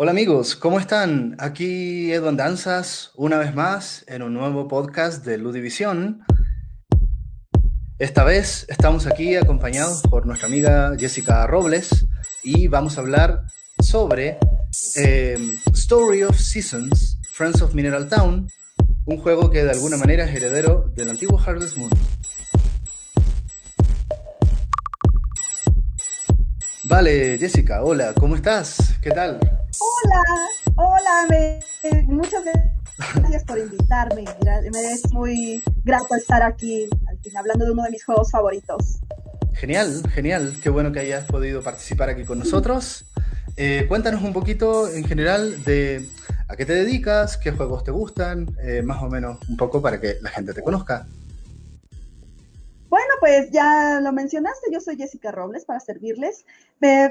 Hola amigos, ¿cómo están? Aquí Edwin Danzas, una vez más en un nuevo podcast de Ludivisión. Esta vez estamos aquí acompañados por nuestra amiga Jessica Robles y vamos a hablar sobre eh, Story of Seasons, Friends of Mineral Town, un juego que de alguna manera es heredero del antiguo Harvest Moon. Vale, Jessica, hola, ¿cómo estás? ¿Qué tal? Hola, hola, me, muchas gracias por invitarme. Me es muy grato estar aquí, al fin, hablando de uno de mis juegos favoritos. Genial, genial. Qué bueno que hayas podido participar aquí con nosotros. Eh, cuéntanos un poquito en general de a qué te dedicas, qué juegos te gustan, eh, más o menos un poco para que la gente te conozca. Bueno, pues ya lo mencionaste, yo soy Jessica Robles para servirles.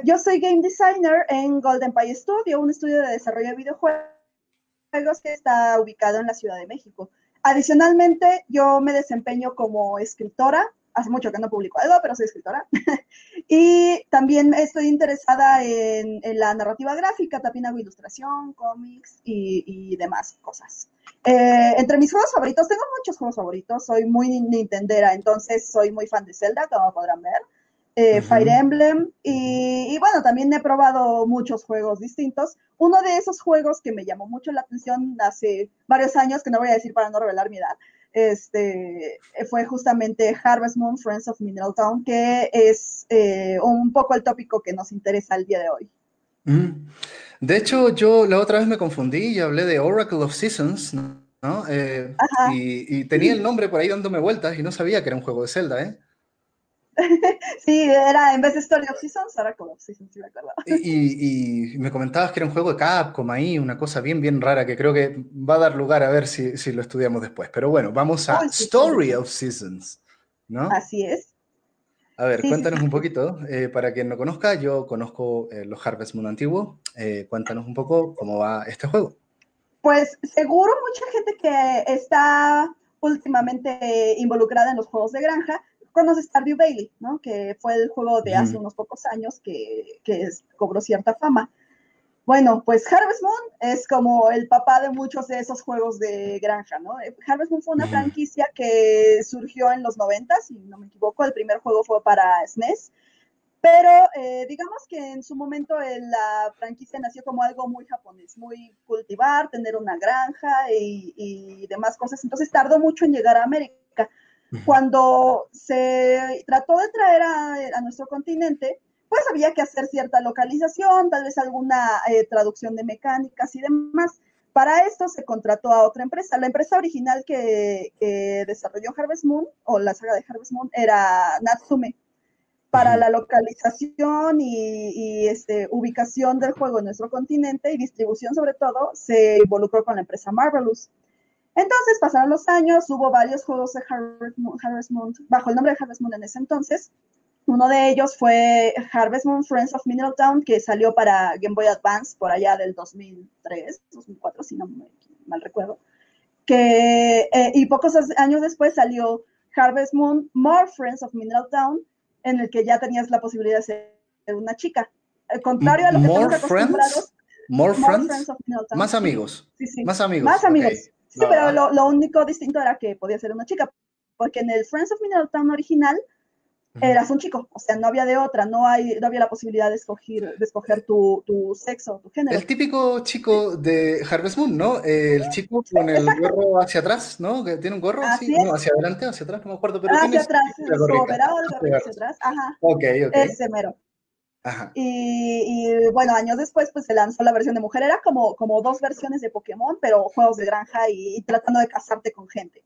Yo soy game designer en Golden Pie Studio, un estudio de desarrollo de videojuegos que está ubicado en la Ciudad de México. Adicionalmente, yo me desempeño como escritora. Hace mucho que no publico algo, pero soy escritora. y también estoy interesada en, la narrativa gráfica, también hago ilustración, cómics y demás cosas. Eh, entre mis juegos favoritos, tengo muchos juegos favoritos, soy muy Nintendera, entonces soy muy fan de Zelda, como podrán ver, eh, Fire Emblem, y, bueno, también he probado muchos juegos distintos. Uno de esos juegos que me llamó mucho la atención hace varios años, que no voy a decir para no revelar mi edad, este, fue justamente Harvest Moon, Friends of Mineral Town, que es eh, un poco el tópico que nos interesa el día de hoy. De hecho, yo la otra vez me confundí y hablé de Oracle of Seasons, ¿no? Eh, y, tenía el nombre por ahí dándome vueltas y no sabía que era un juego de Zelda, ¿eh? sí, era en vez de Story of Seasons, Oracle of Seasons, sí me acuerdo. Y, me comentabas que era un juego de Capcom ahí, una cosa bien, bien rara que creo que va a dar lugar a ver si, lo estudiamos después. Pero bueno, vamos a Story of Seasons, ¿no? Así es. A ver, cuéntanos un poquito, eh, para quien no conozca, yo conozco eh, los Harvest Moon antiguos, eh, cuéntanos un poco cómo va este juego. Pues seguro mucha gente que está últimamente involucrada en los juegos de granja conoce Stardew Valley, ¿no? Que fue el juego de hace unos pocos años que, que cobró cierta fama. Bueno, pues Harvest Moon es como el papá de muchos de esos juegos de granja, ¿no? Eh, Harvest Moon fue una franquicia que surgió en los 90, si no me equivoco, el primer juego fue para SNES, e pero eh, digamos que en su momento eh, la franquicia nació como algo muy japonés, muy cultivar, tener una granja y, demás cosas, entonces tardó mucho en llegar a América. Cuando se trató de traer a nuestro continente, pues había que hacer cierta localización, tal vez alguna eh, traducción de mecánicas y demás. Para esto se contrató a otra empresa. La empresa original que, desarrolló Harvest Moon, o la saga de Harvest Moon, era Natsume. Para la localización y, este, ubicación del juego en nuestro continente y distribución sobre todo, se involucró con la empresa Marvelous. Entonces pasaron los años, hubo varios juegos de Harvest Moon bajo el nombre de Harvest Moon en ese entonces, uno de ellos fue Harvest Moon Friends of Mineral Town, que salió para Game Boy Advance por allá del 2003, 2004, si no me mal recuerdo. Que, eh, y pocos años después salió Harvest Moon More Friends of Mineral Town, en el que ya tenías la posibilidad de ser una chica. Al contrario a lo que estamos acostumbrados. More, friends, of Mineral Town. Más amigos. Sí, sí. Más amigos. Más amigos. Sí, pero lo, lo, único distinto era que podía ser una chica, porque en el Friends of Mineral Town original eras un chico, o sea, no había de otra, no, hay, no había la posibilidad de escoger, de escoger tu, tu sexo, tu género. El típico chico de Harvest Moon, ¿no? El chico con el gorro hacia atrás, ¿no? Que tiene un gorro, así, no, hacia adelante, hacia atrás, no me acuerdo, pero hacia atrás, hacia atrás, ajá. Ok, ok. Ese mero. Ajá. Y, y, bueno, años después, pues se lanzó la versión de mujer. Era como, como dos versiones de Pokémon, pero juegos de granja y tratando de casarte con gente.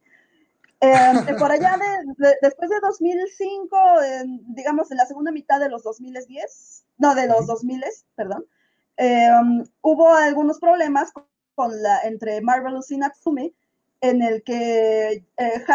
Eh, por allá, de, después de 2005, digamos en la segunda mitad de los 2010, no, de los 2000, perdón, em, hubo algunos problemas con la, entre Marvelous y Natsume, en el que eh,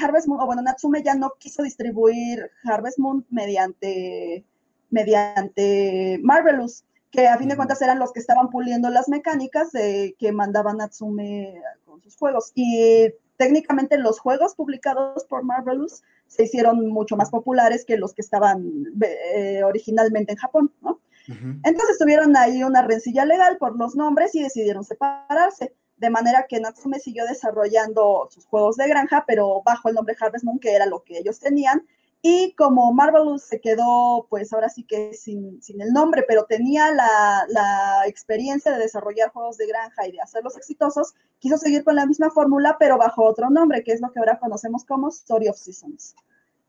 Harvest Moon, o bueno, Natsume ya no quiso distribuir Harvest Moon mediante, mediante Marvelous, que a fin de cuentas eran los que estaban puliendo las mecánicas de, que mandaba Natsume con sus juegos. Y técnicamente los juegos publicados por Marvelous se hicieron mucho más populares que los que estaban eh, originalmente en Japón, ¿no? Entonces tuvieron ahí una rencilla legal por los nombres y decidieron separarse, de manera que Natsume siguió desarrollando sus juegos de granja, pero bajo el nombre Harvest Moon, que era lo que ellos tenían, y como Marvelous se quedó, pues ahora sí que sin, el nombre, pero tenía la, experiencia de desarrollar juegos de granja y de hacerlos exitosos, quiso seguir con la misma fórmula, pero bajo otro nombre, que es lo que ahora conocemos como Story of Seasons.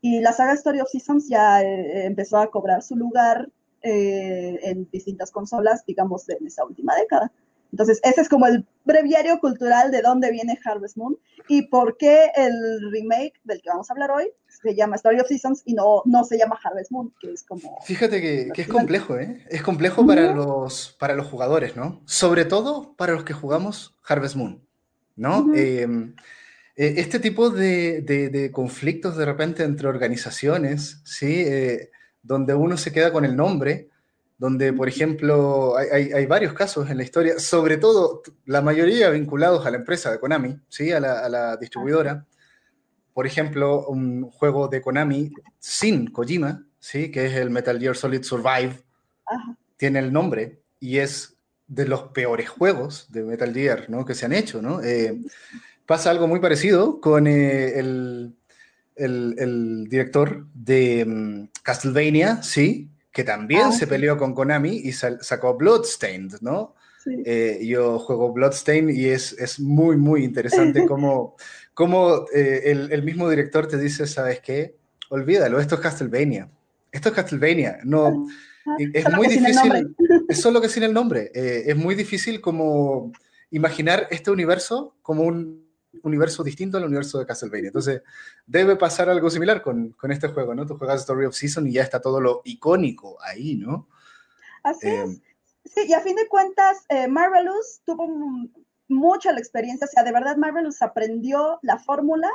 Y la saga Story of Seasons ya eh, empezó a cobrar su lugar eh, en distintas consolas, digamos, en esta última década. Entonces, ese es como el breviario cultural de dónde viene Harvest Moon y por qué el remake del que vamos a hablar hoy se llama Story of Seasons y no, no se llama Harvest Moon, que es como... Fíjate que, es complejo, ¿eh? Es complejo para, los, para los jugadores, ¿no? Sobre todo para los que jugamos Harvest Moon, ¿no? Em, e, este tipo de, de, conflictos de repente entre organizaciones, ¿sí? Eh, donde uno se queda con el nombre, donde, por ejemplo, hay, hay, varios casos en la historia, sobre todo la mayoría vinculados a la empresa de Konami, ¿sí? a, la, a la distribuidora. Por ejemplo, un juego de Konami sin Kojima, ¿sí? que es el Metal Gear Solid Survive, tiene el nombre y es de los peores juegos de Metal Gear ¿no? que se han hecho. ¿no? Eh, pasa algo muy parecido con eh, el, el, el, director de um, Castlevania, ¿sí? Que también ah, se peleó con Konami y sacó Bloodstained, ¿no? Eh, yo juego Bloodstained y es, es muy, muy interesante cómo, cómo eh, el, el, mismo director te dice, ¿sabes qué? Olvídalo, esto es Castlevania. Esto es Castlevania. No, ah, es muy difícil. Es solo que sin el nombre. Eh, es muy difícil como imaginar este universo como un universo distinto al universo de Castlevania. Entonces, debe pasar algo similar con, con este juego, ¿no? Tú juegas Story of Season y ya está todo lo icónico ahí, ¿no? Así es. Em, sí, y a fin de cuentas, eh, Marvelous tuvo mucha la experiencia, o sea, de verdad Marvelous aprendió la fórmula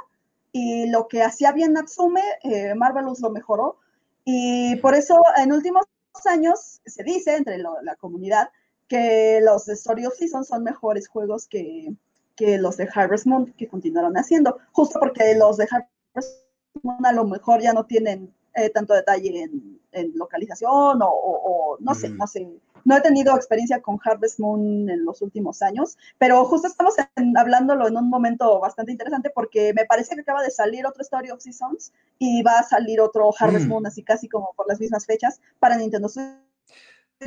y lo que hacía bien Natsume, eh, Marvelous lo mejoró. Y por eso en últimos años se dice entre la comunidad que los Story of Season son mejores juegos que, que los de Harvest Moon que continuaron haciendo, justo porque los de Harvest Moon a lo mejor ya no tienen eh, tanto detalle en, localización o, no sé, no sé. No he tenido experiencia con Harvest Moon en los últimos años, pero justo estamos hablándolo en un momento bastante interesante porque me parece que acaba de salir otro Story of Seasons y va a salir otro Harvest mm. Moon así casi como por las mismas fechas para Nintendo Switch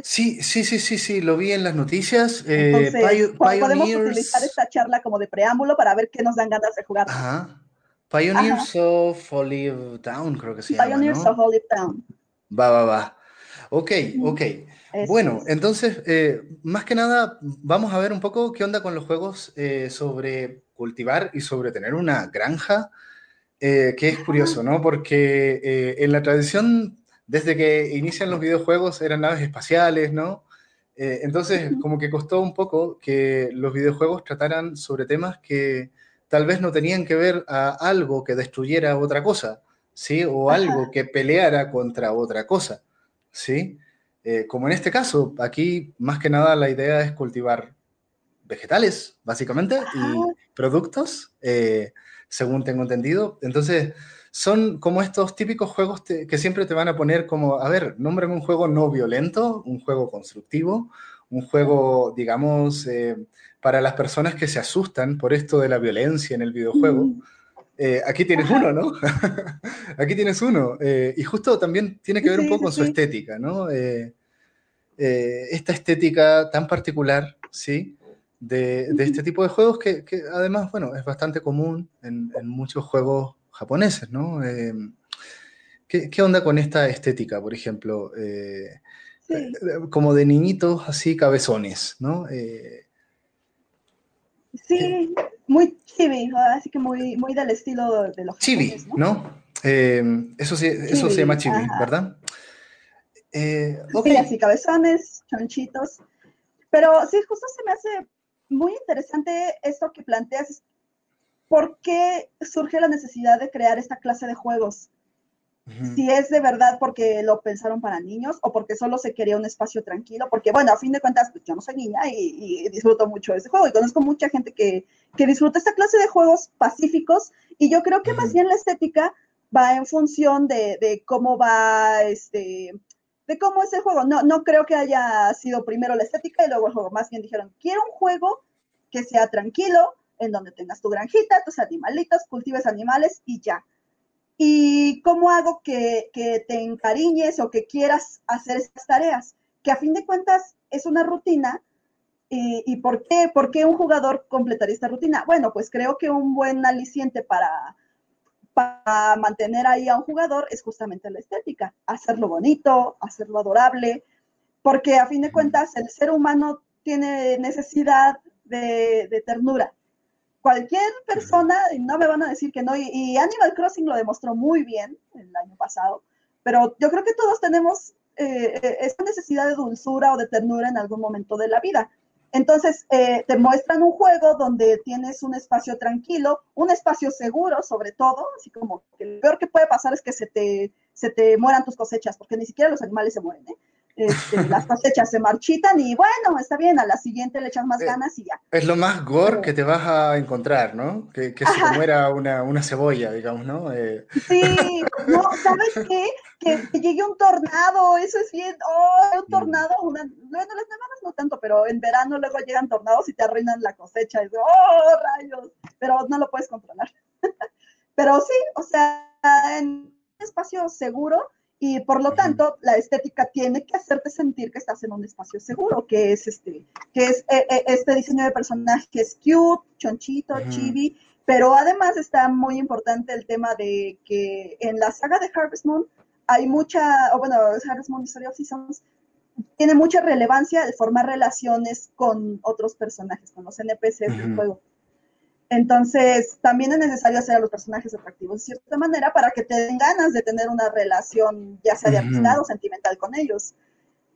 Sí, sí, sí, sí, sí, lo vi en las noticias. Eh, Entonces, podemos utilizar esta charla como de preámbulo para ver qué nos dan ganas de jugar. Ajá. Pioneers of Olive Town, creo que se llama. Pioneers of Olive Town. Va, va, va. Ok, ok. bueno, entonces, eh, más que nada, vamos a ver un poco qué onda con los juegos eh, sobre cultivar y sobre tener una granja, que es curioso, ¿no? Porque en la tradición desde que inician los videojuegos eran naves espaciales, ¿no? Eh, entonces, como que costó un poco que los videojuegos trataran sobre temas que tal vez no tenían que ver a algo que destruyera otra cosa, ¿sí? O algo que peleara contra otra cosa, ¿sí? Eh, como en este caso, aquí más que nada la idea es cultivar vegetales, básicamente, y productos, eh, según tengo entendido. Entonces, son como estos típicos juegos que siempre te van a poner como, a ver, nómbrame un juego no violento, un juego constructivo, un juego, digamos, eh, para las personas que se asustan por esto de la violencia en el videojuego. Eh, aquí tienes uno, ¿no? aquí tienes uno. Eh, y justo también tiene que ver un poco con su estética, ¿no? esta estética tan particular, ¿sí? De, de, este tipo de juegos que, que, además, bueno, es bastante común en, en muchos juegos japoneses, ¿no? Em, ¿qué, onda con esta estética, por ejemplo? Eh, eh, como de niñitos así cabezones, ¿no? Eh, sí, muy chibi, así que muy, muy del estilo de los Chibi, ¿no? Em, eso, sí, eso se llama chibi, ¿verdad? Sí, así cabezones, chonchitos. Pero sí, justo se me hace muy interesante esto que planteas, ¿por qué surge la necesidad de crear esta clase de juegos? Si es de verdad porque lo pensaron para niños o porque solo se quería un espacio tranquilo, porque bueno, a fin de cuentas, pues yo no soy niña y, disfruto mucho de ese juego y conozco mucha gente que, que, disfruta esta clase de juegos pacíficos y yo creo que más bien la estética va en función de, de cómo va este, de cómo es el juego. No, no creo que haya sido primero la estética y luego el juego. Más bien dijeron, quiero un juego que sea tranquilo, en donde tengas tu granjita, tus animalitos, cultives animales y ya. ¿Y cómo hago que, que te encariñes o que quieras hacer estas tareas? Que a fin de cuentas es una rutina ¿Y, por, qué, por qué un jugador completaría esta rutina? Bueno, pues creo que un buen aliciente para, para mantener ahí a un jugador es justamente la estética, hacerlo bonito, hacerlo adorable, porque a fin de cuentas el ser humano tiene necesidad de, ternura. Cualquier persona, no me van a decir que no, y, Animal Crossing lo demostró muy bien el año pasado, pero yo creo que todos tenemos eh, eh, esa necesidad de dulzura o de ternura en algún momento de la vida. Entonces, eh, te muestran un juego donde tienes un espacio tranquilo, un espacio seguro, sobre todo, así como que lo peor que puede pasar es que se te, se te mueran tus cosechas, porque ni siquiera los animales se mueren, ¿eh? Este, las cosechas se marchitan y bueno, está bien, a la siguiente le echas más eh, ganas y ya. Es lo más gore que te vas a encontrar, ¿no? Que, que se te muera una, una, cebolla, digamos, ¿no? Eh. Sí, no, ¿sabes qué? Que, llegue un tornado, eso es bien, oh, un mm. tornado, una, bueno, las nevadas no tanto, pero en verano luego llegan tornados y te arruinan la cosecha, y oh, rayos, pero no lo puedes controlar. pero sí, o sea, en un espacio seguro, y por lo tanto la estética tiene que hacerte sentir que estás en un espacio seguro, que es este, que es eh, eh, este diseño de personajes cute, chonchito, chibi, pero además está muy importante el tema de que en la saga de Harvest Moon hay mucha, o bueno, Harvest Moon Story of Seasons tiene mucha relevancia de formar relaciones con otros personajes, con los NPCs del juego. Entonces, también es necesario hacer a los personajes atractivos de cierta manera para que te den ganas de tener una relación, ya sea de amistad o sentimental con ellos.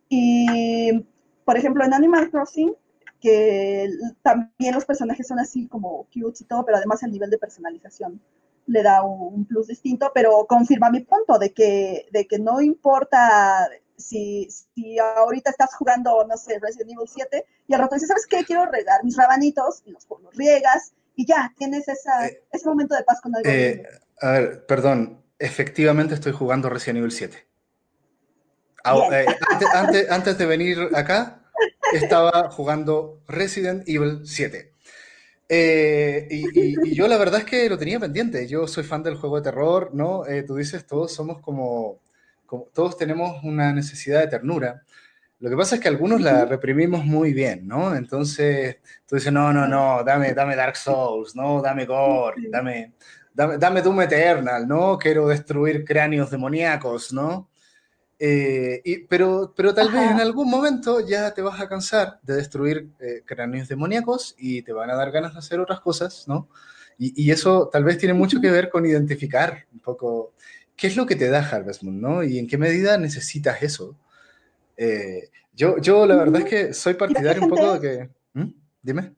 Y, por ejemplo, en Animal Crossing, que también los personajes son así como cute y todo, pero además el nivel de personalización le da un, plus distinto, pero confirma mi punto de que, de que no importa si, si ahorita estás jugando, no sé, Resident Evil 7 y al rato dices, ¿sabes qué? Quiero regar mis rabanitos y los, los riegas y ya, tienes esa, eh, ese momento de paz con algo. Eh, a ver, perdón, efectivamente estoy jugando Resident Evil 7. Eh, antes, antes, de venir acá, estaba jugando Resident Evil 7. y, yo la verdad es que lo tenía pendiente. Yo soy fan del juego de terror, ¿no? tú dices, todos somos como, como, todos tenemos una necesidad de ternura. Lo que pasa es que algunos la reprimimos muy bien, ¿no? Entonces, tú dices, no, no, no, dame, dame Dark Souls, no, dame Gore, dame, dame, dame Doom Eternal, ¿no? Quiero destruir cráneos demoníacos, ¿no? Eh, y, pero, pero tal vez en algún momento ya te vas a cansar de destruir eh, cráneos demoníacos y te van a dar ganas de hacer otras cosas, ¿no? Y, y, eso tal vez tiene mucho que ver con identificar un poco qué es lo que te da Harvest Moon, ¿no? Y en qué medida necesitas eso eh, yo, yo la verdad es que soy partidario un poco de que... ¿Mm? Dime.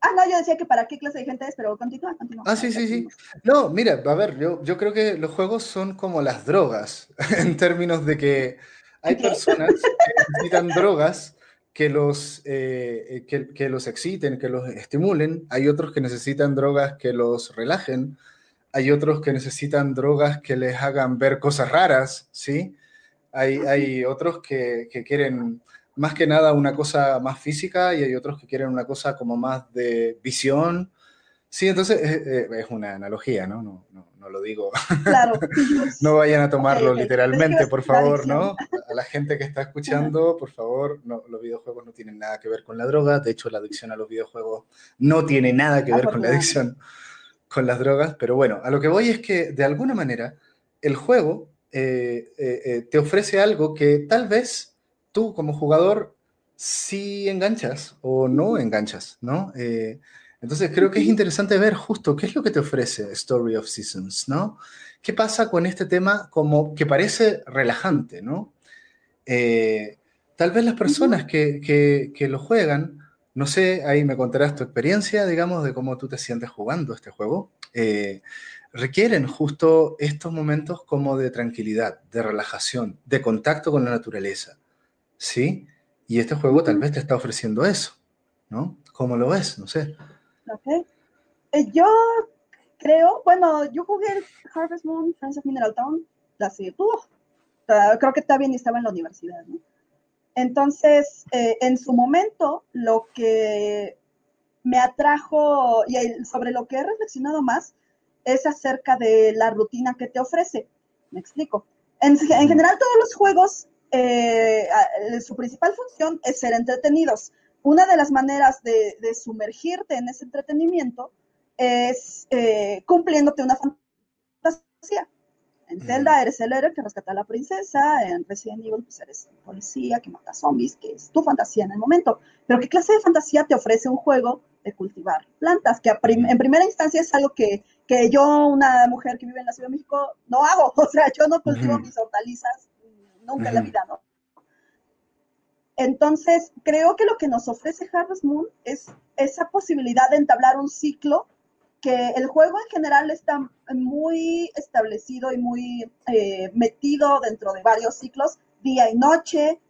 Ah, no, yo decía que para qué clase de gente es, pero continúa, continúa. Ah, sí, sí, sí. No, mira, a ver, yo, yo creo que los juegos son como las drogas, en términos de que hay personas que necesitan drogas que los, eh, que, que, los exciten, que los estimulen, hay otros que necesitan drogas que los relajen, hay otros que necesitan drogas que les hagan ver cosas raras, ¿sí? Hay, otros que, quieren más que nada una cosa más física y hay otros que quieren una cosa como más de visión. Sí, entonces es, una analogía, ¿no? No, no, lo digo. Claro. no vayan a tomarlo literalmente, por favor, ¿no? A la gente que está escuchando, por favor, no, los videojuegos no tienen nada que ver con la droga. De hecho, la adicción a los videojuegos no tiene nada que ver con la adicción con las drogas. Pero bueno, a lo que voy es que de alguna manera el juego eh, eh, eh, te ofrece algo que tal vez tú como jugador sí enganchas o no enganchas, ¿no? entonces creo que es interesante ver justo qué es lo que te ofrece Story of Seasons, ¿no? ¿Qué pasa con este tema como que parece relajante, ¿no? tal vez las personas que, que, que, lo juegan, no sé, ahí me contarás tu experiencia, digamos, de cómo tú te sientes jugando este juego requieren justo estos momentos como de tranquilidad, de relajación, de contacto con la naturaleza. ¿Sí? Y este juego tal vez te está ofreciendo eso, ¿no? ¿Cómo lo ves? No sé. Ok. Eh, yo creo, bueno, yo jugué Harvest Moon, Friends of Mineral Town, hace, creo que ni estaba en la universidad, ¿no? Entonces, eh, en su momento, lo que me atrajo y sobre lo que he reflexionado más es acerca de la rutina que te ofrece. Me explico. En, general, todos los juegos, eh, su principal función es ser entretenidos. Una de las maneras de, sumergirte en ese entretenimiento es eh, cumpliéndote una fantasía. En Zelda eres el héroe que rescata a la princesa, en Resident Evil pues eres el policía que mata zombies, que es tu fantasía en el momento. Pero ¿qué clase de fantasía te ofrece un juego de cultivar plantas? Que en primera instancia es algo que, que, yo, una mujer que vive en la Ciudad de México, no hago. O sea, yo no cultivo mis hortalizas nunca en la vida, ¿no? Entonces, creo que lo que nos ofrece Harvest Moon es esa posibilidad de entablar un ciclo que el juego en general está muy establecido y muy eh, metido dentro de varios ciclos, día y noche, eh,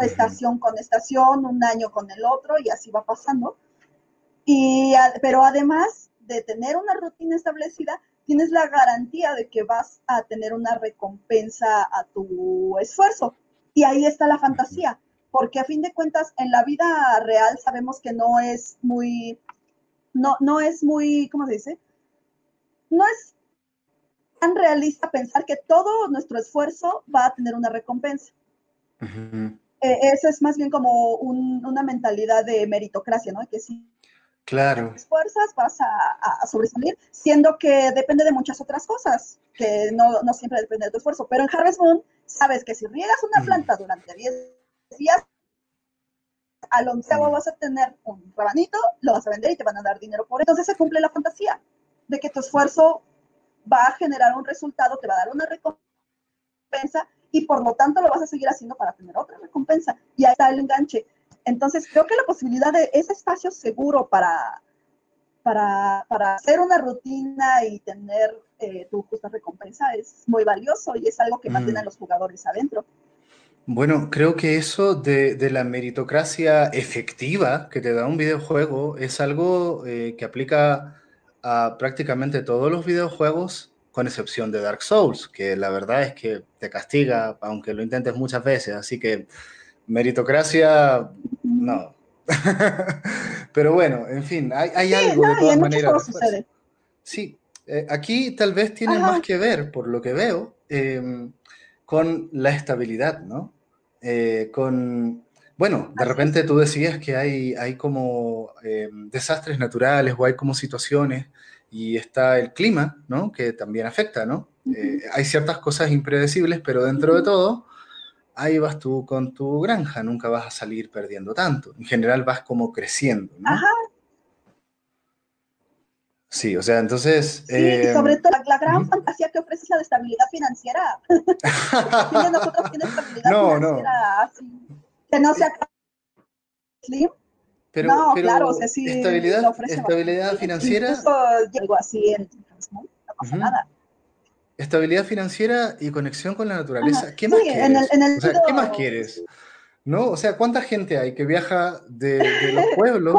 estación con estación, un año con el otro, y así va pasando. Y, pero además de tener una rutina establecida, tienes la garantía de que vas a tener una recompensa a tu esfuerzo. Y ahí está la fantasía, porque a fin de cuentas en la vida real sabemos que no es muy no, no es muy, ¿cómo se dice? No es tan realista pensar que todo nuestro esfuerzo va a tener una recompensa. Eh, eso es más bien como una mentalidad de meritocracia, ¿no? Que si claro. esfuerzas vas a, sobresalir, siendo que depende de muchas otras cosas, que no, siempre depende de tu esfuerzo. Pero en Harvest Moon, sabes que si riegas una planta durante 10 días, al onceavo vas a tener un rabanito, lo vas a vender y te van a dar dinero por eso. Entonces se cumple la fantasía de que tu esfuerzo va a generar un resultado, te va a dar una recompensa y por lo tanto lo vas a seguir haciendo para tener otra recompensa. Y ahí está el enganche. Entonces creo que la posibilidad de ese espacio seguro para, para, hacer una rutina y tener eh, tu justa recompensa es muy valioso y es algo que mantiene a los jugadores adentro. Bueno, creo que eso de, la meritocracia efectiva que te da un videojuego es algo eh, que aplica a prácticamente todos los videojuegos, con excepción de Dark Souls, que la verdad es que te castiga, aunque lo intentes muchas veces. Así que meritocracia, no. Pero bueno, en fin, hay, algo de todas maneras. Sí, eh, aquí tal vez tiene más que ver, por lo que veo, em, con la estabilidad, ¿no? Eh, con, bueno, de repente tú decías que hay, hay como eh, desastres naturales o hay como situaciones y está el clima, ¿no? Que también afecta, ¿no? Eh, hay ciertas cosas impredecibles, pero dentro de todo, ahí vas tú con tu granja, nunca vas a salir perdiendo tanto. En general vas como creciendo, ¿no? Ajá. Sí, o sea, entonces... Sí, y sobre todo la, gran fantasía que ofrece la de estabilidad financiera. nosotros tiene estabilidad no, financiera no. así, que no sea slim. Pero, no, claro, o sea, sí estabilidad, estabilidad financiera... Incluso así en no pasa nada. Estabilidad financiera y conexión con la naturaleza. ¿Qué más quieres? En el, en el o sea, ¿Qué más quieres? ¿No? O sea, ¿cuánta gente hay que viaja de, de los pueblos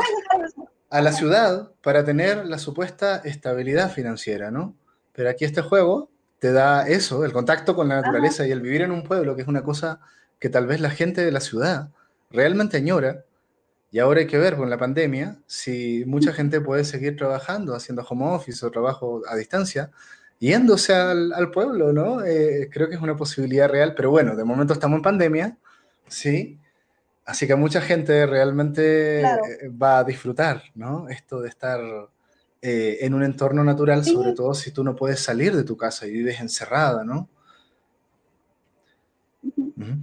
a la ciudad para tener la supuesta estabilidad financiera, ¿no? Pero aquí este juego te da eso, el contacto con la naturaleza y el vivir en un pueblo, que es una cosa que tal vez la gente de la ciudad realmente añora. Y ahora hay que ver con la pandemia si mucha gente puede seguir trabajando, haciendo home office o trabajo a distancia, yéndose al, pueblo, ¿no? Eh, creo que es una posibilidad real, pero bueno, de momento estamos en pandemia, ¿sí? Así que mucha gente realmente eh, va a disfrutar, ¿no? Esto de estar eh, en un entorno natural, sobre todo si tú no puedes salir de tu casa y vives encerrada, ¿no?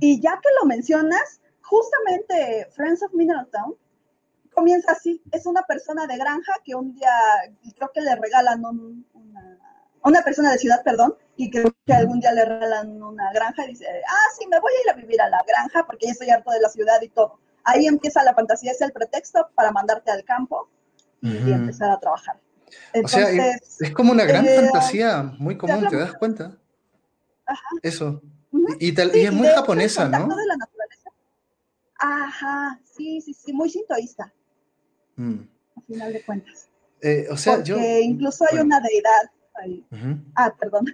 Y ya que lo mencionas, justamente Friends of Mineral Town comienza así. Es una persona de granja que un día, creo que le regalan una, una persona de ciudad, perdón, y creo que algún día le regalan una granja y dice, ah, sí, me voy a ir a vivir a la granja porque ya estoy harto de la ciudad y todo. Ahí empieza la fantasía, es el pretexto para mandarte al campo y, empezar a trabajar. o sea, es como una gran eh, fantasía, muy común, ¿te das cuenta? Ajá. Eso. y, tal, y, es muy japonesa, ¿no? De la naturaleza. Ajá, sí, sí, sí, muy sintoísta. Mm. Al final de cuentas. Eh, o sea, Porque incluso hay una deidad ahí. Ah, perdón.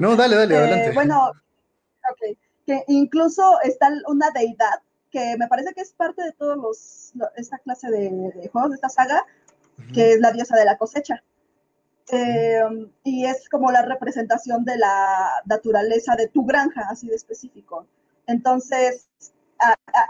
No, dale, dale, eh, adelante. bueno, ok. que incluso está una deidad que me parece que es parte de todos los, esta clase de, juegos de esta saga, que es la diosa de la cosecha. Eh, y es como la representación de la naturaleza de tu granja, así de específico. Entonces,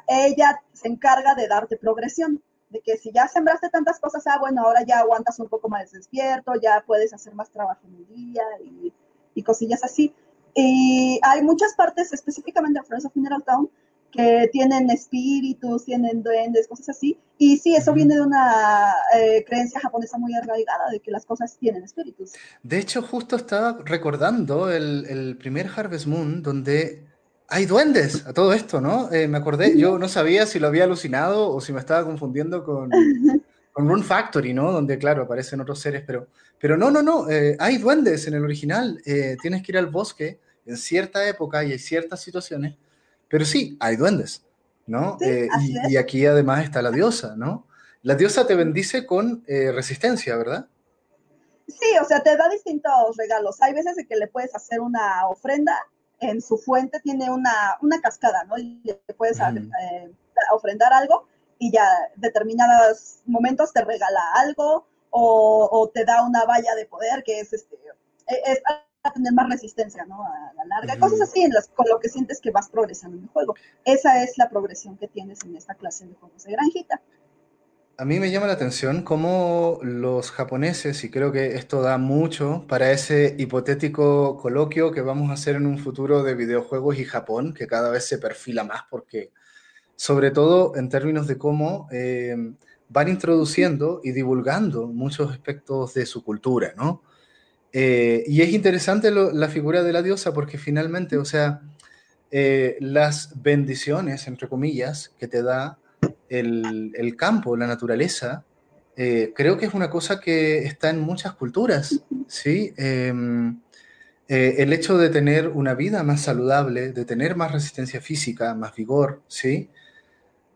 ella se encarga de darte progresión, de que si ya sembraste tantas cosas, ah, bueno, ahora ya aguantas un poco más despierto, ya puedes hacer más trabajo en el día y, y cosillas así. Y hay muchas partes, específicamente en Friends of Mineral Town, que tienen espíritus, tienen duendes, cosas así. Y sí, eso viene de una eh, creencia japonesa muy arraigada, de que las cosas tienen espíritus. De hecho, justo estaba recordando el, el primer Harvest Moon, donde hay duendes a todo esto, ¿no? Eh, me acordé, yo no sabía si lo había alucinado o si me estaba confundiendo con, con Rune Factory, ¿no? Donde, claro, aparecen otros seres, pero, pero no, no, no, eh, hay duendes en el original. tienes que ir al bosque en cierta época y hay ciertas situaciones pero sí, hay duendes, ¿no? Eh, y, aquí además está la diosa, ¿no? La diosa te bendice con eh, resistencia, ¿verdad? Sí, o sea, te da distintos regalos. Hay veces en que le puedes hacer una ofrenda, en su fuente tiene una, una cascada, ¿no? Y le puedes eh, ofrendar algo y ya determinados momentos te regala algo o, te da una valla de poder que es este es a tener más resistencia, ¿no? A la larga. Cosas así en las, con lo que sientes que vas progresando en el juego. Esa es la progresión que tienes en esta clase de juegos de granjita. A mí me llama la atención cómo los japoneses, y creo que esto da mucho para ese hipotético coloquio que vamos a hacer en un futuro de videojuegos y Japón, que cada vez se perfila más, porque sobre todo en términos de cómo eh, van introduciendo y divulgando muchos aspectos de su cultura, ¿no? Eh, y es interesante la figura de la diosa porque finalmente, o sea, eh, las bendiciones, entre comillas, que te da el, campo, la naturaleza, eh, creo que es una cosa que está en muchas culturas, ¿sí? Em, el hecho de tener una vida más saludable, de tener más resistencia física, más vigor, ¿sí?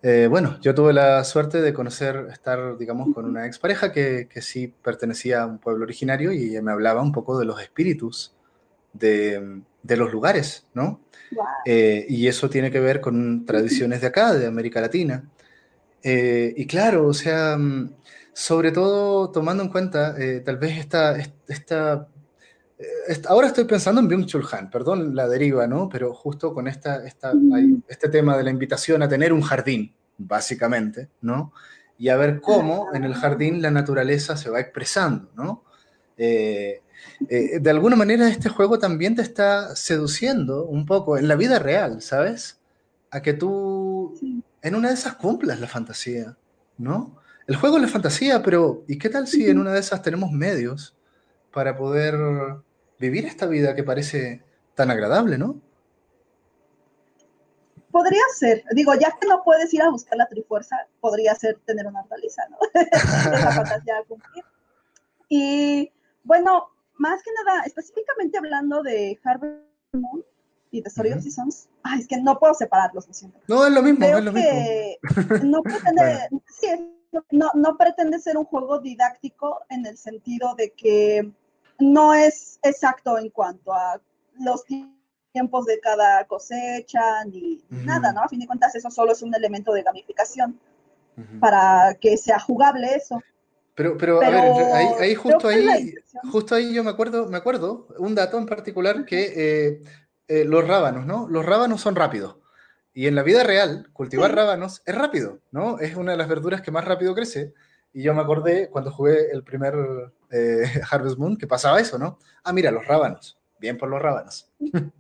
Eh, bueno, yo tuve la suerte de conocer, estar, digamos, con una expareja que, que sí pertenecía a un pueblo originario y ella me hablaba un poco de los espíritus de, de los lugares, ¿no? Eh, y eso tiene que ver con tradiciones de acá, de América Latina. Eh, y claro, o sea, mm, sobre todo tomando en cuenta tal vez esta, esta, ahora estoy pensando en Byung-Chul Han, perdón la deriva, ¿no? Pero justo con esta, esta este tema de la invitación a tener un jardín, básicamente, ¿no? Y a ver cómo en el jardín la naturaleza se va expresando, ¿no? Eh, eh, de alguna manera este juego también te está seduciendo un poco en la vida real, ¿sabes? A que tú en una de esas cumplas la fantasía, ¿no? El juego es la fantasía, pero ¿y qué tal si en una de esas tenemos medios para poder vivir esta vida que parece tan agradable, ¿no? Podría ser, digo, ya que no puedes ir a buscar la trifuerza, podría ser tener una hortaliza, ¿no? la fantasía cumplir. Y bueno, más que nada, específicamente hablando de Harvard Moon y de Story of Seasons, ay, es que no puedo separarlos, lo siento. No, es lo mismo, es lo que No pretende, sí, no, no pretende ser un juego didáctico en el sentido de que no es exacto en cuanto a los tiempos de cada cosecha ni nada, ¿no? A fin de cuentas, eso solo es un elemento de gamificación para que sea jugable eso. Pero, pero, a ver, ahí, justo ahí, justo ahí yo me acuerdo, me acuerdo un dato en particular que eh, eh, los rábanos, ¿no? Los rábanos son rápidos. Y en la vida real, cultivar rábanos es rápido, ¿no? Es una de las verduras que más rápido crece. Y yo me acordé cuando jugué el primer eh, Harvest Moon que pasaba eso, ¿no? Ah, mira, los rábanos. Bien por los rábanos.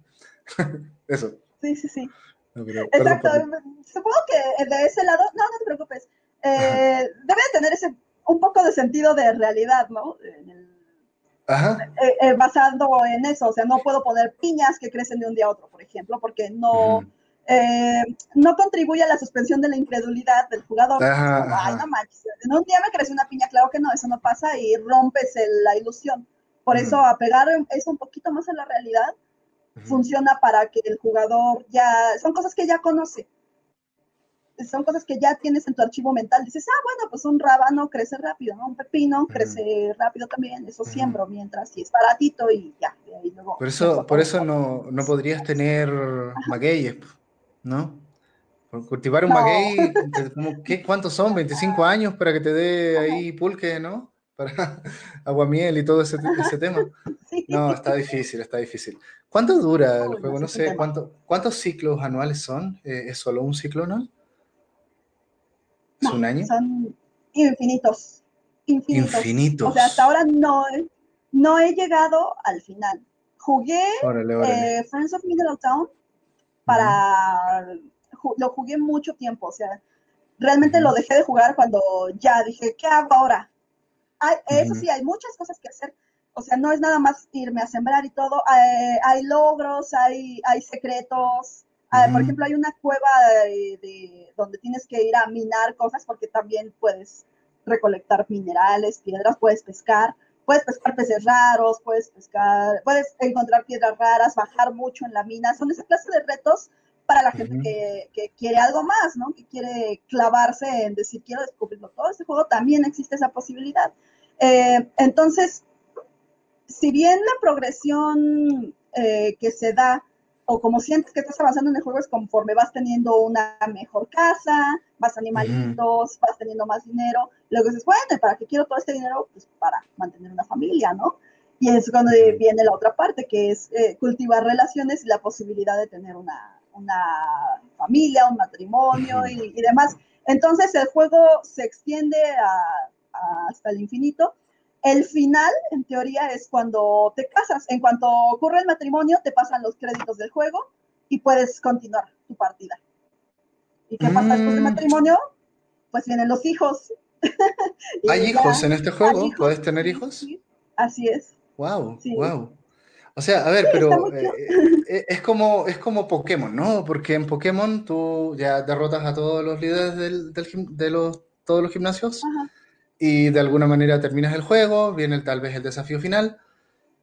Eso. Sí, sí, sí. Exacto. Supongo que de ese lado, no, no te preocupes. Eh, debe tener ese un poco de sentido de realidad, ¿no? Ajá. Eh, eh, basado en eso, o sea, no puedo poner piñas que crecen de un día a otro, por ejemplo, porque no, no contribuye a la suspensión de la incredulidad del jugador. Ay, no manches, en un día me crece una piña, claro que no, eso no pasa y rompes la ilusión. Por eso, apegar eso un poquito más a la realidad funciona para que el jugador ya, son cosas que ya conoce. son cosas que ya tienes en tu archivo mental. Dices, ah, bueno, pues un rábano crece rápido, ¿no? Un pepino crece rápido también, eso siembro mientras, y es baratito y ya. por eso, por eso no, no podrías tener magueyes, ¿no? cultivar un maguey, ¿qué, ¿cuántos son? ¿25 años para que te dé ahí pulque, ¿no? Para aguamiel y todo ese, ese tema. No, está difícil, está difícil. ¿Cuánto dura el juego? No sé, ¿cuánto, ¿cuántos ciclos anuales son? Eh, ¿Es solo un ciclo anual? ¿Es un año? Son infinitos, infinitos. O sea, hasta ahora no, no he llegado al final. Jugué eh, Friends of Middle Town para... Lo jugué mucho tiempo, o sea, realmente lo dejé de jugar cuando ya dije, ¿qué hago ahora? eso sí, hay muchas cosas que hacer. O sea, no es nada más irme a sembrar y todo. Hay, logros, hay, hay secretos. por ejemplo, hay una cueva de, donde tienes que ir a minar cosas porque también puedes recolectar minerales, piedras, puedes pescar. Puedes pescar peces raros, puedes pescar, puedes encontrar piedras raras, bajar mucho en la mina. Son esa clase de retos para la gente que, que, quiere algo más, ¿no? Que quiere clavarse en decir, quiero descubrirlo todo. Este juego también existe esa posibilidad. Eh, entonces, si bien la progresión eh, que se da o como sientes que estás avanzando en el juego es conforme vas teniendo una mejor casa, más animalitos, vas teniendo más dinero, luego dices, bueno, ¿para qué quiero todo este dinero? Pues para mantener una familia, ¿no? Y es cuando viene la otra parte, que es eh, cultivar relaciones y la posibilidad de tener una, familia, un matrimonio y, demás. Entonces el juego se extiende hasta el infinito el final, en teoría, es cuando te casas. En cuanto ocurre el matrimonio, te pasan los créditos del juego y puedes continuar tu partida. ¿Y qué pasa después del mm. matrimonio? Pues vienen los hijos. ¿Hay hijos en este juego? ¿Puedes tener hijos? así es. Wow, wow. O sea, a ver, pero eh, eh, es, como, es como Pokémon, ¿no? Porque en Pokémon tú ya derrotas a todos los líderes de los, todos los gimnasios. Ajá y de alguna manera terminas el juego, viene tal vez el desafío final,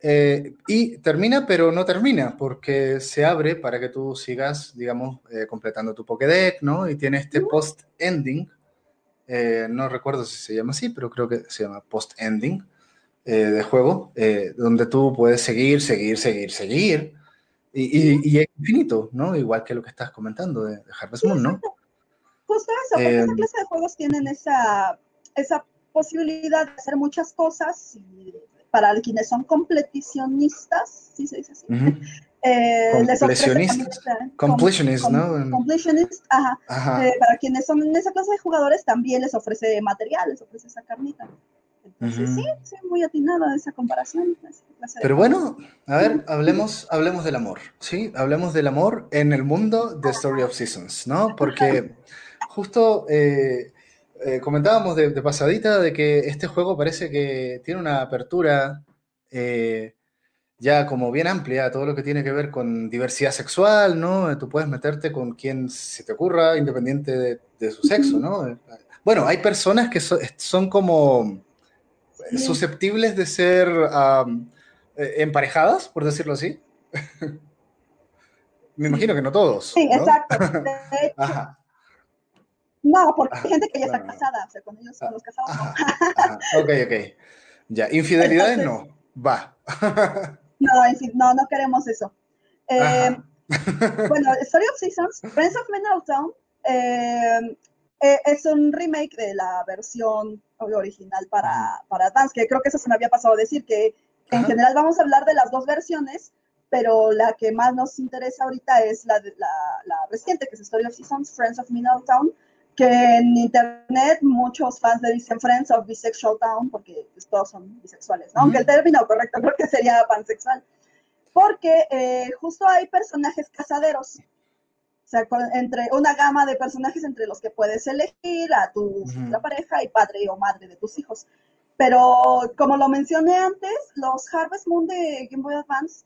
eh, y termina, pero no termina, porque se abre para que tú sigas, digamos, eh, completando tu Pokédex, ¿no? Y tiene este post-ending, eh, no recuerdo si se llama así, pero creo que se llama post-ending de juego, donde tú puedes seguir, seguir, seguir, seguir, y, es infinito, ¿no? Igual que lo que estás comentando de, Harvest Moon, ¿no? Justo eso, porque esa clase de juegos tienen esa, esa posibilidad de hacer muchas cosas y para quienes son completicionistas, ¿sí se dice así? eh, completionist, ¿no? Completionist, ajá. Eh, para quienes son en esa clase de jugadores también les ofrece material, les ofrece esa carnita. Entonces, sí, sí, muy atinada esa comparación. Pero bueno, a ver, hablemos, hablemos del amor, ¿sí? Hablemos del amor en el mundo de Story of Seasons, ¿no? Porque justo eh, eh, comentábamos de, pasadita de que este juego parece que tiene una apertura eh, ya como bien amplia, todo lo que tiene que ver con diversidad sexual, ¿no? Tú puedes meterte con quien se te ocurra, independiente de, su sexo, ¿no? Bueno, hay personas que son como susceptibles de ser eh, emparejadas, por decirlo así. Me imagino que no todos. Sí, exacto. Ajá. No, porque hay gente que ya está casada, o sea, con ellos son los casados. Ok, ok. Ya, infidelidades no, va. no, no, no queremos eso. Eh, bueno, Story of Seasons, Friends of Middletown, eh, eh, es un remake de la versión original para, para Dance, que creo que eso se me había pasado a decir, que en general vamos a hablar de las dos versiones, pero la que más nos interesa ahorita es la, la, la reciente, que es Story of Seasons, Friends of Middletown, que en internet muchos fans le dicen Friends of Bisexual Town, porque pues, todos son bisexuales, ¿no? Aunque el término correcto creo que sería pansexual. Porque eh, justo hay personajes casaderos. O sea, entre una gama de personajes entre los que puedes elegir a tu pareja y padre o madre de tus hijos. Pero como lo mencioné antes, los Harvest Moon de Game Boy Advance,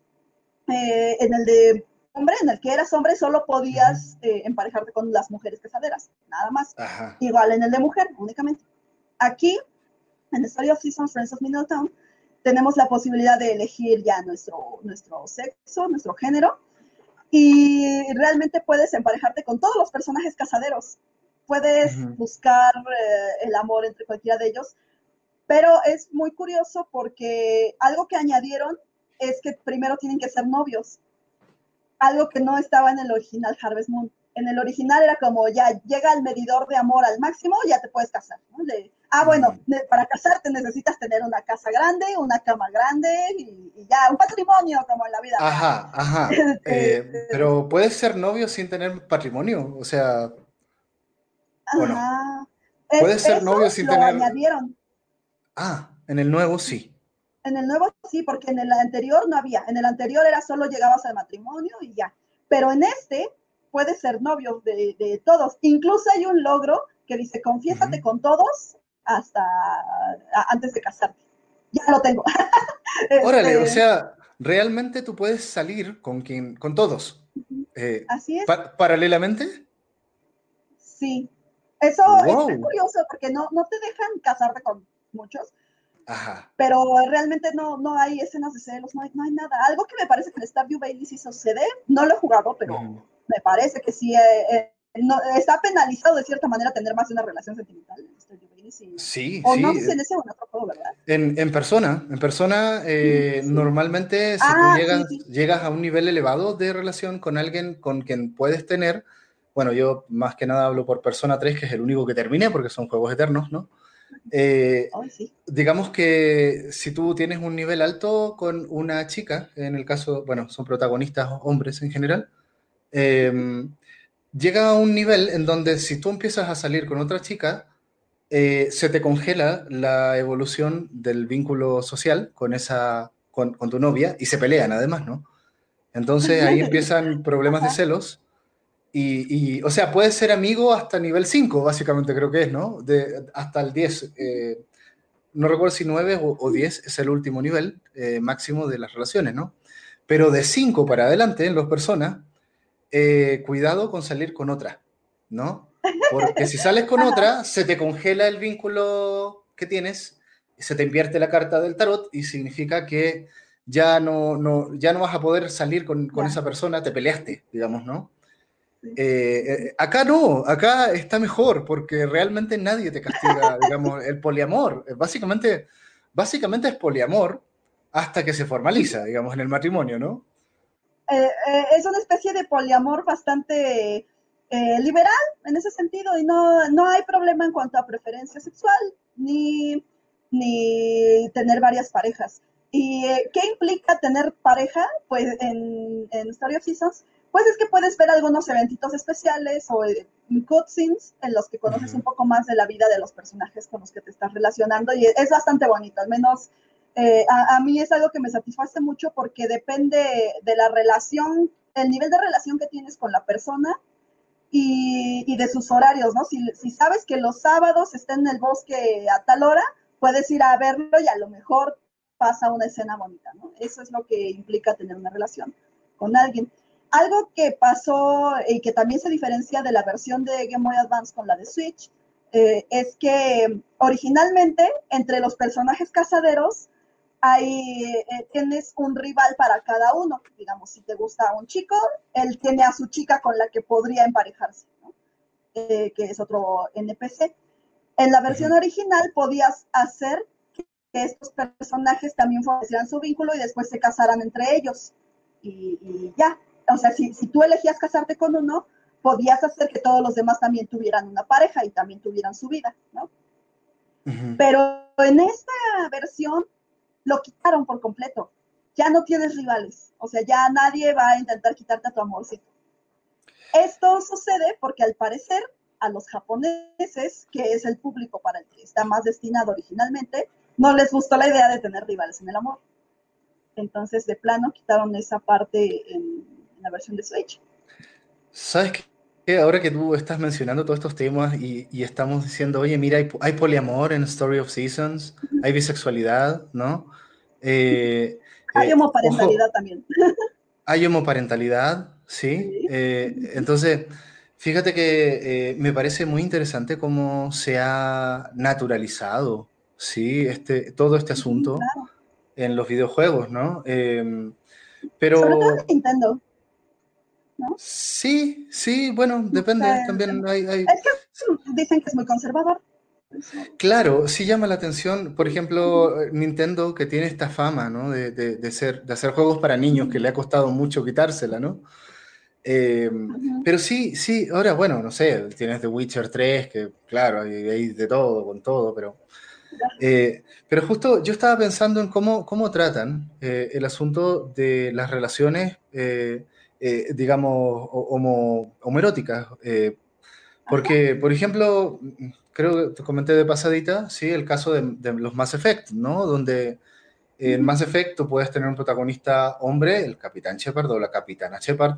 eh, en el de hombre, en el que eras hombre, solo podías eh, emparejarte con las mujeres casaderas, nada más. Igual en el de mujer, únicamente. Aquí, en Story of Seasons, Friends of Middletown, tenemos la posibilidad de elegir ya nuestro, nuestro sexo, nuestro género, y realmente puedes emparejarte con todos los personajes casaderos. puedes buscar eh, el amor entre cualquiera de ellos, pero es muy curioso porque algo que añadieron es que primero tienen que ser novios, algo que no estaba en el original Harvest Moon. En el original era como ya llega el medidor de amor al máximo, ya te puedes casar. ah, bueno, para casarte necesitas tener una casa grande, una cama grande y, ya, un patrimonio como en la vida. Ajá, ajá. Eh, pero puedes ser novio sin tener patrimonio, o sea. Ajá. Puedes ser novio sin tener. añadieron. Ah, en el nuevo sí. En el nuevo sí, porque en el anterior no había. En el anterior era solo llegabas al matrimonio y ya. Pero en este puedes ser novio de, todos. Incluso hay un logro que dice, confiésate con todos hasta antes de casarte. Ya lo tengo. Órale, o este, sea, realmente tú puedes salir con quien, con todos. Eh, Así es. ¿Paralelamente? Sí. Eso es curioso porque no, no te dejan casarte con muchos, pero realmente no, no hay escenas de celos, no hay, no hay nada. Algo que me parece que en Stardew Valley sí sucede, no lo he jugado, pero me parece que sí eh, eh, está penalizado de cierta manera tener más de una relación sentimental en Stardew Valley. Sí, o sí. no sé en ese o en otro juego, ¿verdad? En, en persona, en persona, eh, normalmente si tú ah, llegas, llegas a un nivel elevado de relación con alguien con quien puedes tener, bueno, yo más que nada hablo por Persona 3, que es el único que terminé, porque son juegos eternos, ¿no? Eh, digamos que si tú tienes un nivel alto con una chica, en el caso, bueno, son protagonistas hombres en general, em, llega a un nivel en donde si tú empiezas a salir con otra chica, eh, se te congela la evolución del vínculo social con, esa, con, con tu novia y se pelean además, ¿no? Entonces ahí empiezan problemas de celos y, o sea, puede ser amigo hasta nivel 5, básicamente creo que es, ¿no? De, hasta el 10. Eh, no recuerdo si 9 o, 10 es el último nivel eh, máximo de las relaciones, ¿no? Pero de 5 para adelante en las personas, eh, cuidado con salir con otra, ¿no? Porque si sales con otra, se te congela el vínculo que tienes, se te invierte la carta del tarot y significa que ya no, no, ya no vas a poder salir con, con esa persona, te peleaste, digamos, ¿no? Eh, eh, acá no, acá está mejor porque realmente nadie te castiga, digamos, el poliamor. Básicamente, básicamente es poliamor hasta que se formaliza, digamos, en el matrimonio, ¿no? Eh, es una especie de poliamor bastante liberal en ese sentido y no, no hay problema en cuanto a preferencia sexual ni, ni tener varias parejas. ¿Y qué implica tener pareja? Pues en, en Story of Seasons pues es que puedes ver algunos eventitos especiales o eh, cutscenes en los que conoces un poco más de la vida de los personajes con los que te estás relacionando y es bastante bonito, al menos eh, a, mí es algo que me satisface mucho porque depende de la relación, el nivel de relación que tienes con la persona y, de sus horarios, ¿no? Si, si, sabes que los sábados está en el bosque a tal hora, puedes ir a verlo y a lo mejor pasa una escena bonita, ¿no? Eso es lo que implica tener una relación con alguien. Algo que pasó y que también se diferencia de la versión de Game Boy Advance con la de Switch eh, es que originalmente entre los personajes cazaderos hay, eh, tienes un rival para cada uno. Digamos, si te gusta un chico, él tiene a su chica con la que podría emparejarse, eh, que es otro NPC. En la versión original podías hacer que estos personajes también fortalecieran su vínculo y después se casaran entre ellos. y ya, o sea, si, tú elegías casarte con uno, podías hacer que todos los demás también tuvieran una pareja y también tuvieran su vida, ¿no? Pero en esta versión lo quitaron por completo. Ya no tienes rivales, o sea, ya nadie va a intentar quitarte a tu amorcito. Esto sucede porque al parecer a los japoneses, que es el público para el que está más destinado originalmente, no les gustó la idea de tener rivales en el amor. Entonces, de plano, quitaron esa parte en, la versión de Switch. ¿Sabes qué? Ahora que tú estás mencionando todos estos temas y, estamos diciendo, oye, mira, hay, poliamor en Story of Seasons, hay bisexualidad, ¿no? Eh, hay eh, homoparentalidad también. Hay homoparentalidad, sí. Eh, entonces, fíjate que me parece muy interesante cómo se ha naturalizado, sí, este, todo este asunto en los videojuegos, ¿no? pero... Sobre todo en Nintendo. Sí, sí, bueno, depende. también hay, dicen que es muy conservador. Claro, sí llama la atención, por ejemplo, Nintendo, que tiene esta fama, ¿no? De, de, ser, de hacer juegos para niños, que le ha costado mucho quitársela, ¿no? Eh, pero sí, sí, ahora, bueno, no sé, tienes The Witcher 3, que claro, hay, de todo, con todo, pero... Eh, pero justo yo estaba pensando en cómo, cómo tratan eh, el asunto de las relaciones, digamos, homo, homoeróticas. porque, por ejemplo, creo que te comenté de pasadita, sí, el caso de, los Mass Effect, ¿no? Donde en Mass Effect tú puedes tener un protagonista hombre, el Capitán Shepard o la Capitana Shepard,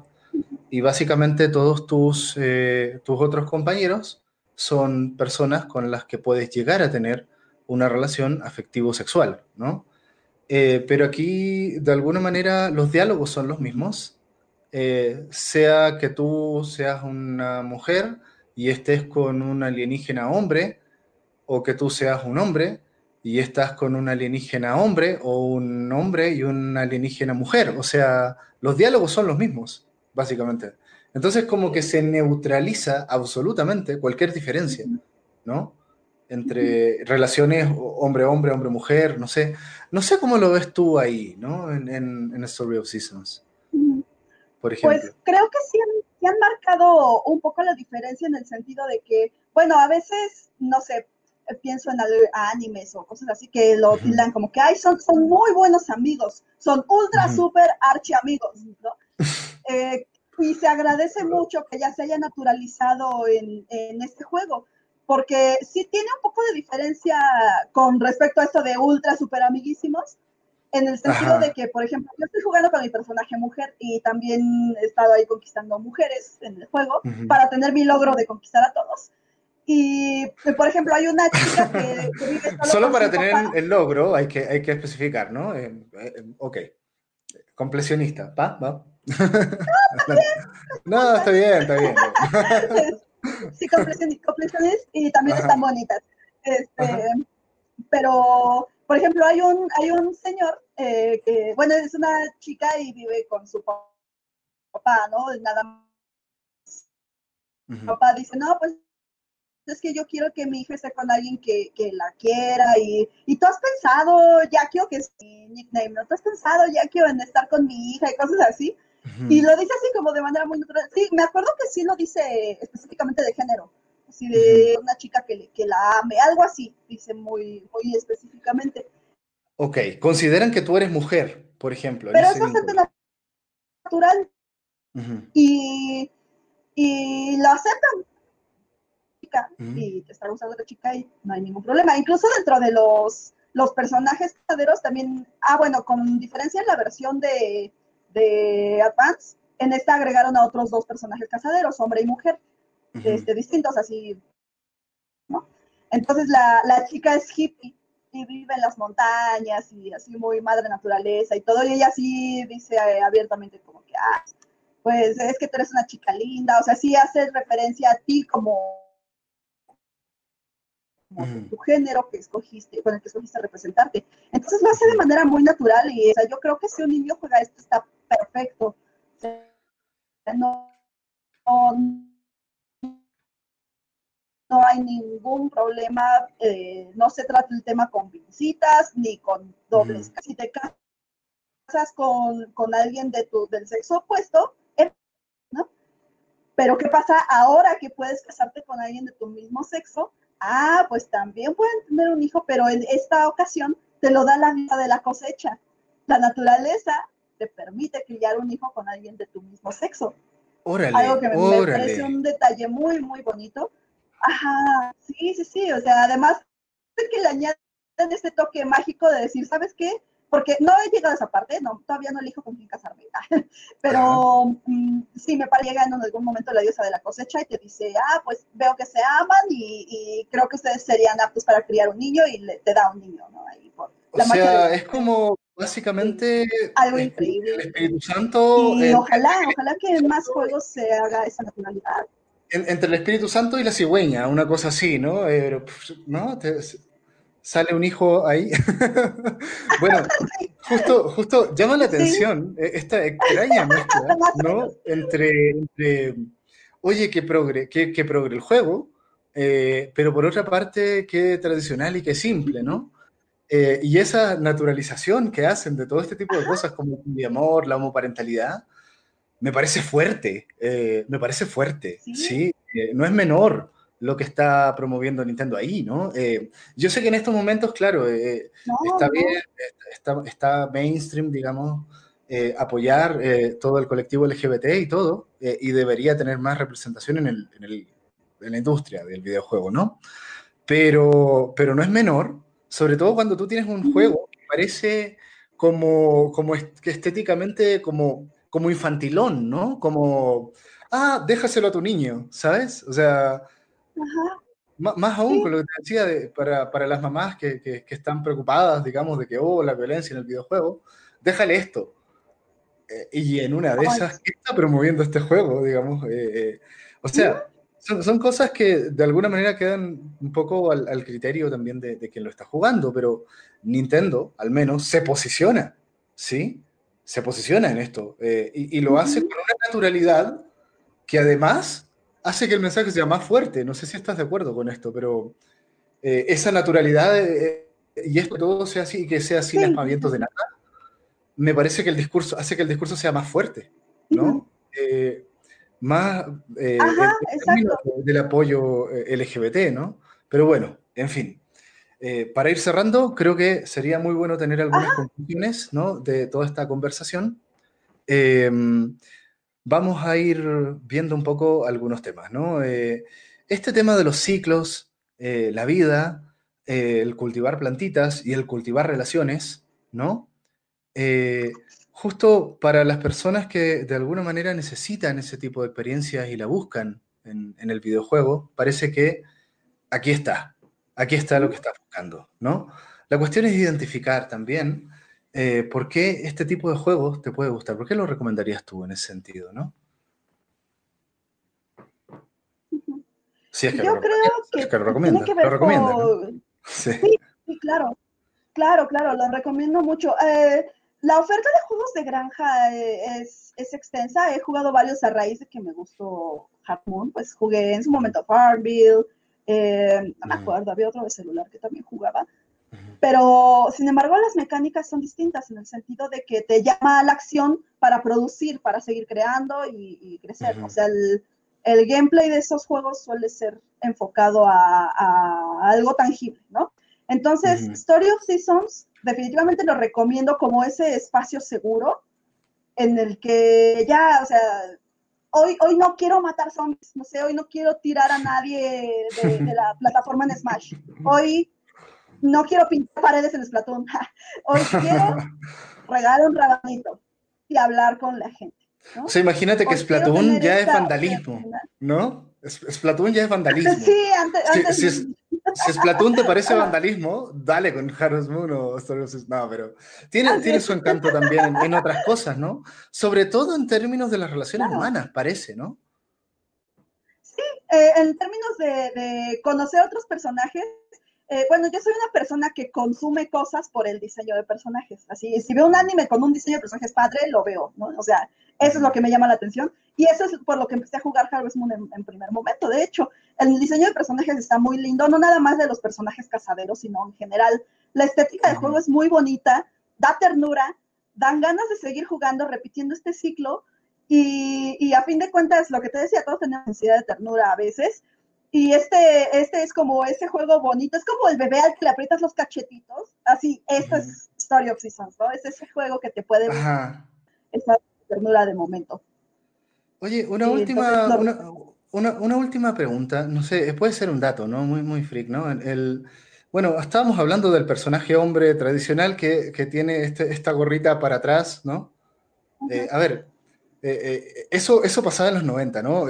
y básicamente todos tus, eh, tus otros compañeros son personas con las que puedes llegar a tener una relación afectivo-sexual, ¿no? Eh, pero aquí, de alguna manera, los diálogos son los mismos, eh, sea que tú seas una mujer, y estés con un alienígena hombre, o que tú seas un hombre y estás con un alienígena hombre, o un hombre y una alienígena mujer. O sea, los diálogos son los mismos, básicamente. Entonces, como que se neutraliza absolutamente cualquier diferencia, ¿no? Entre relaciones hombre-hombre, hombre-mujer, no sé. No sé cómo lo ves tú ahí, ¿no? En, en, Story of Seasons, por pues ejemplo. Pues creo que sí han marcado un poco la diferencia en el sentido de que, bueno, a veces, no sé, pienso en animes o cosas así que lo tildan como que, ay, son, son muy buenos amigos, son ultra, super archi amigos, ¿no? Eh, y se agradece mucho que ya se haya naturalizado en, en, este juego, porque sí tiene un poco de diferencia con respecto a esto de ultra, super amiguísimos, en el sentido de que, por ejemplo, yo estoy jugando con mi personaje mujer y también he estado ahí conquistando mujeres en el juego para tener mi logro de conquistar a todos. Y, por ejemplo, hay una chica que, vive solo, para tener el logro hay que, hay que especificar, ¿no? Eh, eh, ok. Completionista, ¿va? ¿Va? No, está bien, está bien. sí, completionista y también están bonitas. Este, pero por ejemplo, hay un, hay un señor eh, que, bueno, es una chica y vive con su papá, ¿no? Nada más. Su papá dice, no, pues es que yo quiero que mi hija esté con alguien que, que la quiera y, y, tú has pensado, ya quiero que es mi nickname, ¿no? Tú has pensado, ya quiero en estar con mi hija y cosas así. Y lo dice así como de manera muy natural. Sí, me acuerdo que sí lo dice específicamente de género así de una chica que, que, la ame, algo así, dice muy, muy específicamente. Ok, consideran que tú eres mujer, por ejemplo. Pero es bastante natural. y, y lo aceptan. Y te está gustando la chica y no hay ningún problema. Incluso dentro de los, los personajes casaderos también, ah, bueno, con diferencia en la versión de, de Advance, en esta agregaron a otros dos personajes casaderos, hombre y mujer este, distintos, así, ¿no? Entonces la, la, chica es hippie y vive en las montañas y así muy madre naturaleza y todo, y ella sí dice eh, abiertamente como que, ah, pues es que tú eres una chica linda, o sea, sí hace referencia a ti como, tu género que escogiste, con el que escogiste representarte. Entonces lo hace de manera muy natural y o sea, yo creo que si un niño juega esto está perfecto. no, no no hay ningún problema, eh, no se trata el tema con visitas ni con dobles. Si te casas con, con alguien de tu, del sexo opuesto, ¿no? Pero ¿qué pasa ahora que puedes casarte con alguien de tu mismo sexo? Ah, pues también pueden tener un hijo, pero en esta ocasión te lo da la vida de la cosecha. La naturaleza te permite criar un hijo con alguien de tu mismo sexo. Órale, Algo que me, me parece un detalle muy, muy bonito Ajá, sí, sí, sí, o sea, además de que le añaden este toque mágico de decir, ¿sabes qué? Porque no he llegado a esa parte, no, todavía no elijo con quién casarme, pero mm, sí, me parece en algún momento la diosa de la cosecha y te dice, ah, pues veo que se aman y, creo que ustedes serían aptos para criar un niño y le, te da un niño, ¿no? Ahí por o sea, es como básicamente algo increíble. El Espíritu Santo. Y ojalá, ojalá que en más juegos se haga esa naturalidad entre el Espíritu Santo y la cigüeña, una cosa así, ¿no? Eh, ¿no? sale un hijo ahí. bueno, justo, justo llama la atención eh, esta extraña mezcla, ¿no? Entre, oye, que progre, que, progre el juego, eh, pero por otra parte, qué tradicional y qué simple, ¿no? Eh, y esa naturalización que hacen de todo este tipo de cosas como el amor, la homoparentalidad, me parece fuerte, eh, me parece fuerte, ¿sí? no es menor lo que está promoviendo Nintendo ahí, ¿no? yo sé que en estos momentos, claro, está bien, está, está, mainstream, digamos, apoyar todo el colectivo LGBT y todo, y debería tener más representación en el, en el en la industria del videojuego, ¿no? Pero, pero no es menor, sobre todo cuando tú tienes un juego que parece como, como estéticamente como, como infantilón, ¿no? Como, ah, déjaselo a tu niño, ¿sabes? O sea, más aún con lo que te decía para, para, las mamás que, que, están preocupadas, digamos, de que, oh, la violencia en el videojuego, déjale esto. Eh, y en una de esas, ¿qué está promoviendo este juego, digamos? Eh, eh, o sea, son, cosas que de alguna manera quedan un poco al, criterio también de, quien lo está jugando, pero Nintendo al menos se posiciona, ¿sí? Se posiciona en esto eh, y, lo hace con una naturalidad que además hace que el mensaje sea más fuerte. No sé si estás de acuerdo con esto, pero eh, esa naturalidad eh, y esto todo sea así y que sea sin aspavientos de nada, me parece que el discurso hace que el discurso sea más fuerte, ¿no? más del apoyo LGBT, ¿no? Pero bueno, en fin. Eh, para ir cerrando, creo que sería muy bueno tener algunas conclusiones ¿no? de toda esta conversación. Em, vamos a ir viendo un poco algunos temas, ¿no? este tema de los ciclos, la vida, el cultivar plantitas y el cultivar relaciones, ¿no? justo para las personas que de alguna manera necesitan ese tipo de experiencias y la buscan en, el videojuego, parece que aquí está, aquí está lo que estás buscando, ¿no? La cuestión es identificar también eh, por qué este tipo de juegos te puede gustar, por qué lo recomendarías tú en ese sentido, ¿no? Si es que Yo lo creo que, es que lo recomienda, lo sí. sí. claro, claro, claro, lo recomiendo mucho. Eh, la oferta de juegos de granja eh, es, extensa. He jugado varios a raíz de que me gustó Half Moon. Pues jugué en su momento Farmville. Eh, no me acuerdo, había otro de celular que también jugaba. Pero, sin embargo, las mecánicas son distintas en el sentido de que te llama a la acción para producir, para seguir creando y, crecer. O sea, el, gameplay de esos juegos suele ser enfocado a, a algo tangible, ¿no? Entonces, Story of Seasons definitivamente lo recomiendo como ese espacio seguro en el que ya, o sea, hoy, hoy no quiero matar zombies, no sé, hoy no quiero tirar a nadie de, la plataforma en Smash. Hoy no quiero pintar paredes en Splatoon. hoy quiero regalar un rabanito y hablar con la gente. O sea, imagínate que Splatoon ya es vandalismo, ¿no? Splatoon ya es vandalismo. Sí, antes, si Splatoon te parece vandalismo, dale con Harvest Moon o Story of No, pero tiene, tiene su encanto también en, otras cosas, ¿no? Sobre todo en términos de las relaciones humanas, parece, ¿no? Sí, eh, en términos de, conocer otros personajes. Eh, bueno, yo soy una persona que consume cosas por el diseño de personajes. Así, si veo un anime con un diseño de personajes padre, lo veo, ¿no? O sea, eso es lo que me llama la atención. Y eso es por lo que empecé a jugar Harvest Moon en, primer momento. De hecho, el diseño de personajes está muy lindo, no nada más de los personajes cazaderos, sino en general. La estética del juego es muy bonita, da ternura, dan ganas de seguir jugando, repitiendo este ciclo. Y, a fin de cuentas, lo que te decía, todos tenemos necesidad de ternura a veces. Y este, este es como ese juego bonito, es como el bebé al que le aprietas los cachetitos. Así, esto es Story of Seasons, ¿no? Es ese juego que te puede esa ternura de momento. Oye, una última, una, última pregunta, no sé, puede ser un dato, ¿no? Muy, muy freak, ¿no? El, bueno, estábamos hablando del personaje hombre tradicional que, tiene este, esta gorrita para atrás, ¿no? Eh, a ver, eh, eh, eso, eso pasaba en los 90, ¿no?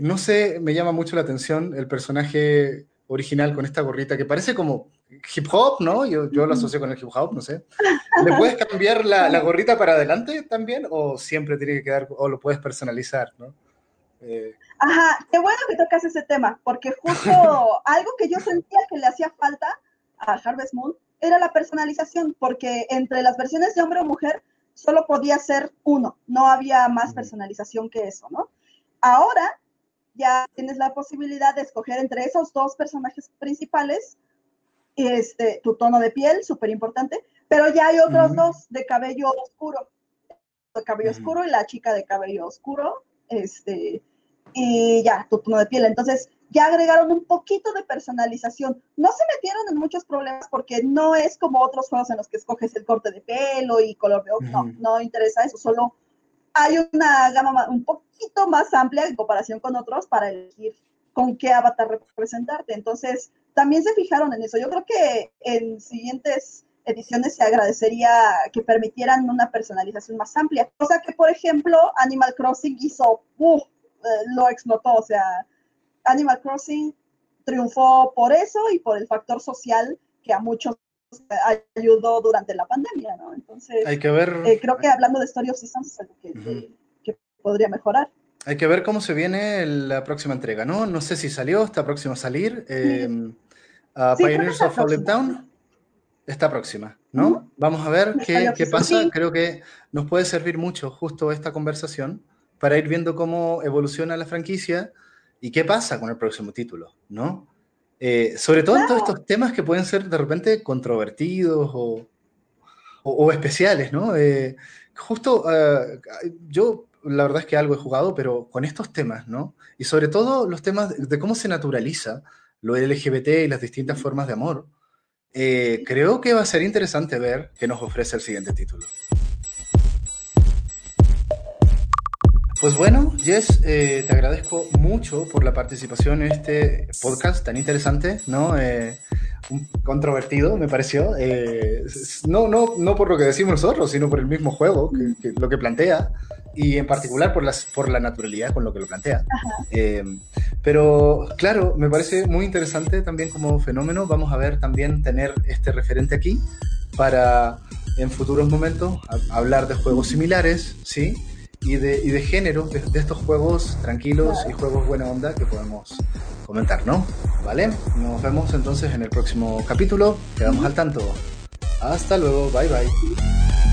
no sé, me llama mucho la atención el personaje original con esta gorrita que parece como hip hop, ¿no? Yo, yo lo asocio con el hip hop, no sé. ¿Le puedes cambiar la, la, gorrita para adelante también o siempre tiene que quedar, o lo puedes personalizar, ¿no? Eh, Ajá, qué bueno que tocas ese tema, porque justo algo que yo sentía que le hacía falta a Harvest Moon era la personalización, porque entre las versiones de hombre o mujer solo podía ser uno, no había más personalización que eso, ¿no? Ahora ya tienes la posibilidad de escoger entre esos dos personajes principales este, tu tono de piel, súper importante, pero ya hay otros dos de cabello oscuro, de cabello oscuro y la chica de cabello oscuro, este, y ya, tu tono de piel. Entonces, ya agregaron un poquito de personalización. No se metieron en muchos problemas porque no es como otros juegos en los que escoges el corte de pelo y color de ojos. No, no interesa eso. Solo hay una gama un poquito más amplia en comparación con otros para elegir con qué avatar representarte. Entonces, también se fijaron en eso. Yo creo que en siguientes ediciones se agradecería que permitieran una personalización más amplia, cosa que, por ejemplo, Animal Crossing hizo, uh, lo explotó, o sea, Animal Crossing triunfó por eso y por el factor social que a muchos ayudó durante la pandemia, ¿no? Entonces, Hay que ver... Eh, creo que hablando de Story of Seasons es algo que, que podría mejorar. Hay que ver cómo se viene la próxima entrega, ¿no? No sé si salió, está próximo a salir. Eh, Pioneers of Fallen Town está próxima, ¿no? Vamos a ver qué, qué pasa. Creo que nos puede servir mucho justo esta conversación para ir viendo cómo evoluciona la franquicia y qué pasa con el próximo título, ¿no? Eh, sobre todo en todos estos temas que pueden ser de repente controvertidos o, o, especiales, ¿no? Eh, justo uh, yo la verdad es que algo he jugado, pero con estos temas, ¿no? Y sobre todo los temas de, cómo se naturaliza lo LGBT y las distintas formas de amor, eh, creo que va a ser interesante ver qué nos ofrece el siguiente título. Pues bueno, Jess, eh, te agradezco mucho por la participación en este podcast tan interesante, ¿no? Eh, controvertido, me pareció. Eh, no, no, no por lo que decimos nosotros, sino por el mismo juego, que, lo que plantea, y en particular por, las, por la naturalidad con lo que lo plantea. pero claro, me parece muy interesante también como fenómeno. Vamos a ver también tener este referente aquí para en futuros momentos hablar de juegos similares, ¿sí? Y de, y de género de, estos juegos tranquilos y juegos buena onda que podemos comentar, ¿no? ¿Vale? Nos vemos entonces en el próximo capítulo. Quedamos al tanto. Hasta luego. Bye bye.